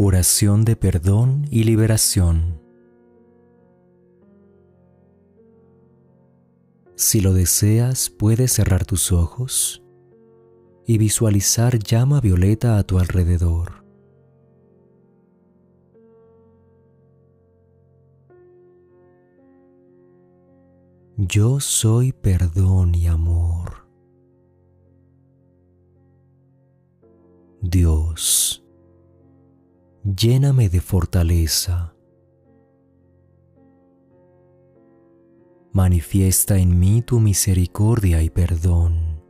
Oración de perdón y liberación. Si lo deseas, puedes cerrar tus ojos y visualizar llama violeta a tu alrededor. Yo soy perdón y amor. Dios lléname de fortaleza. Manifiesta en mí tu misericordia y perdón.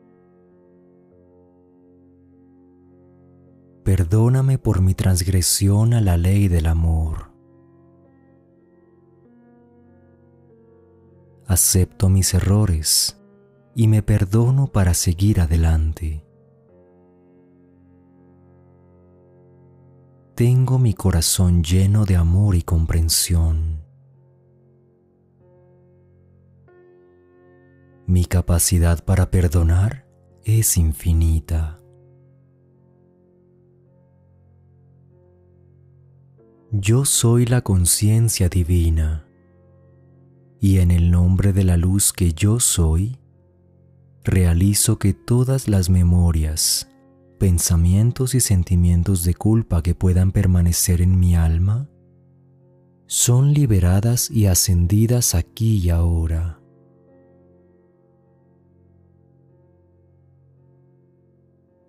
Perdóname por mi transgresión a la ley del amor. Acepto mis errores y me perdono para seguir adelante. Tengo mi corazón lleno de amor y comprensión. Mi capacidad para perdonar es infinita. Yo soy la conciencia divina y en el nombre de la luz que yo soy, realizo que todas las memorias, pensamientos y sentimientos de culpa que puedan permanecer en mi alma son liberadas y ascendidas aquí y ahora.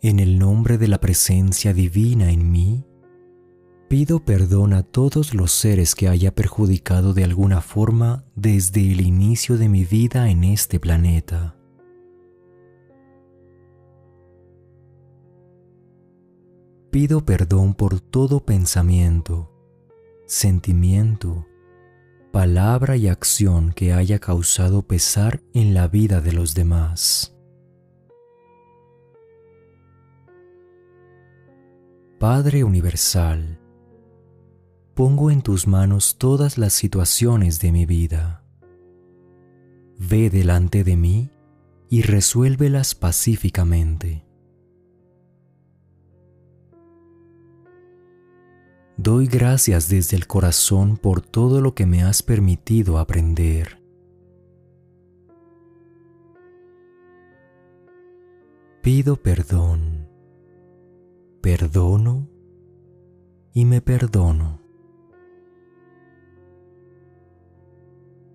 En el nombre de la presencia divina en mí, pido perdón a todos los seres que haya perjudicado de alguna forma desde el inicio de mi vida en este planeta. Pido perdón por todo pensamiento, sentimiento, palabra y acción que haya causado pesar en la vida de los demás. Padre Universal, pongo en tus manos todas las situaciones de mi vida. Ve delante de mí y resuélvelas pacíficamente. Doy gracias desde el corazón por todo lo que me has permitido aprender. Pido perdón, perdono y me perdono.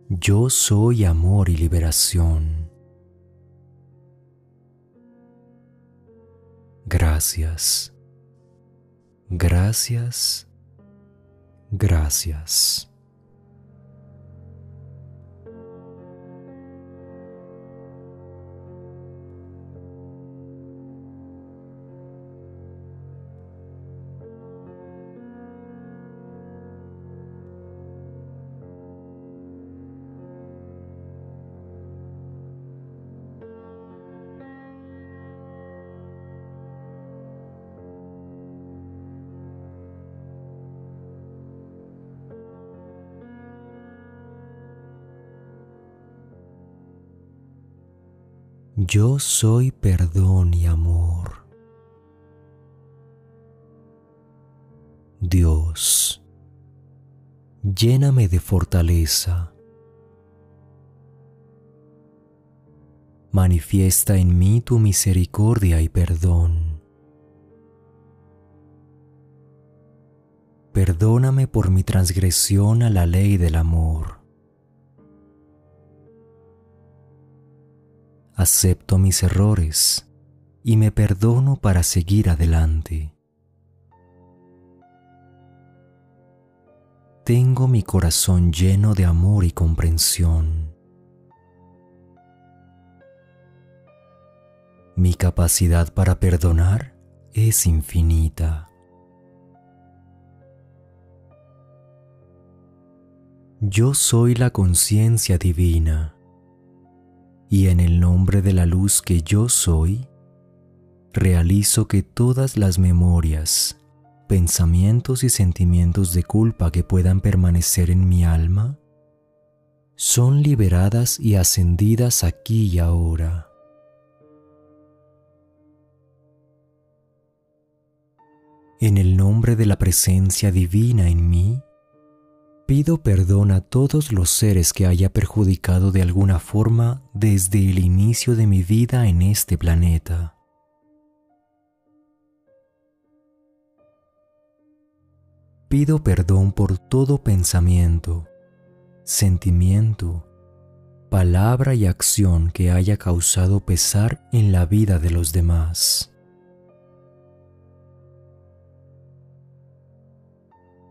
Yo soy amor y liberación. Gracias. Gracias Gracias. Yo soy perdón y amor. Dios, lléname de fortaleza. Manifiesta en mí tu misericordia y perdón. Perdóname por mi transgresión a la ley del amor. Acepto mis errores y me perdono para seguir adelante. Tengo mi corazón lleno de amor y comprensión. Mi capacidad para perdonar es infinita. Yo soy la conciencia divina y en el nombre de la luz que yo soy, realizo que todas las memorias, pensamientos y sentimientos de culpa que puedan permanecer en mi alma son liberadas y ascendidas aquí y ahora. En el nombre de la presencia divina en mí, pido perdón a todos los seres que haya perjudicado de alguna forma desde el inicio de mi vida en este planeta. Pido perdón por todo pensamiento, sentimiento, palabra y acción que haya causado pesar en la vida de los demás.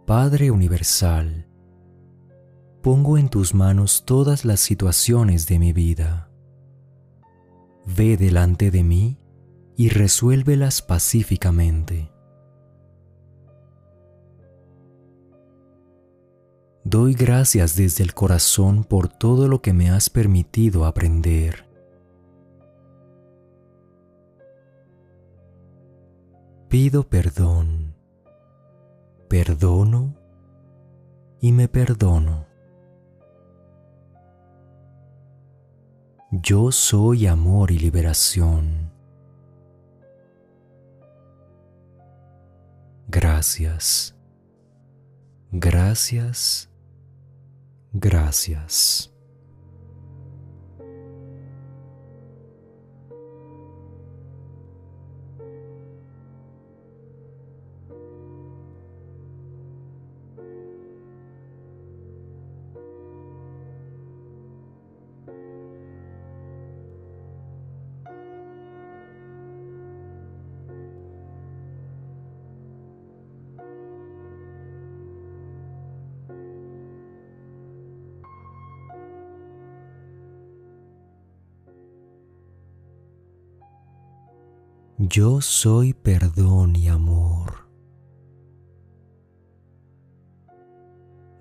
Padre Universal, pongo en tus manos todas las situaciones de mi vida. Ve delante de mí y resuélvelas pacíficamente. Doy gracias desde el corazón por todo lo que me has permitido aprender. Pido perdón, perdono y me perdono. Yo soy amor y liberación. Gracias. Gracias. Gracias. Yo soy perdón y amor.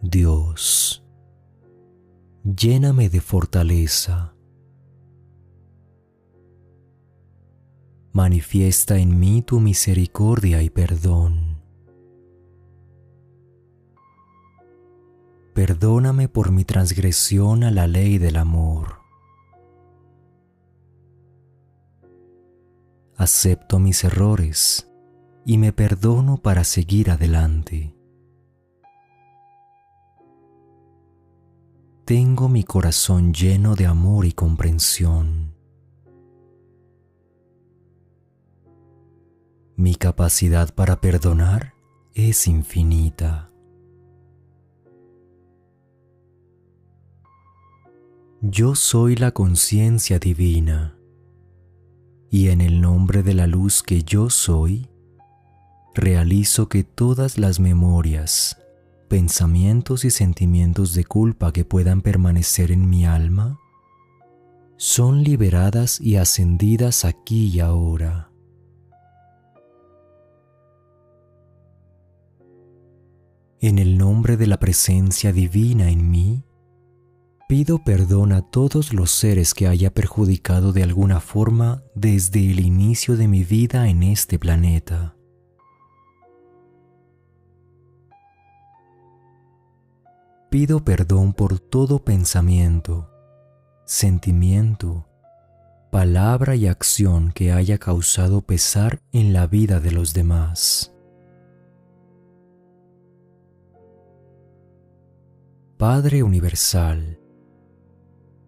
Dios, lléname de fortaleza. Manifiesta en mí tu misericordia y perdón. Perdóname por mi transgresión a la ley del amor. Acepto mis errores y me perdono para seguir adelante. Tengo mi corazón lleno de amor y comprensión. Mi capacidad para perdonar es infinita. Yo soy la conciencia divina y en el nombre de la luz que yo soy, realizo que todas las memorias, pensamientos y sentimientos de culpa que puedan permanecer en mi alma son liberadas y ascendidas aquí y ahora. En el nombre de la presencia divina en mí, Pido perdón a todos los seres que haya perjudicado de alguna forma desde el inicio de mi vida en este planeta. Pido perdón por todo pensamiento, sentimiento, palabra y acción que haya causado pesar en la vida de los demás. Padre Universal,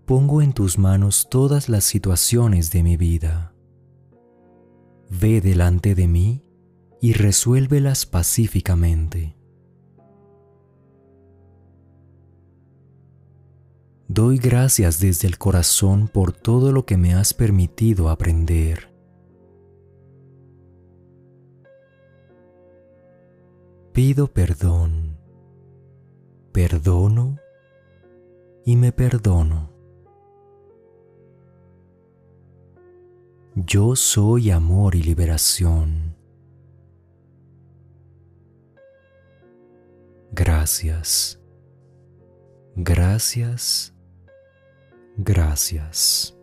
pongo en tus manos todas las situaciones de mi vida. Ve delante de mí y resuélvelas pacíficamente. Doy gracias desde el corazón por todo lo que me has permitido aprender. Pido perdón, perdono y me perdono. Yo soy amor y liberación. Gracias. Gracias. Gracias.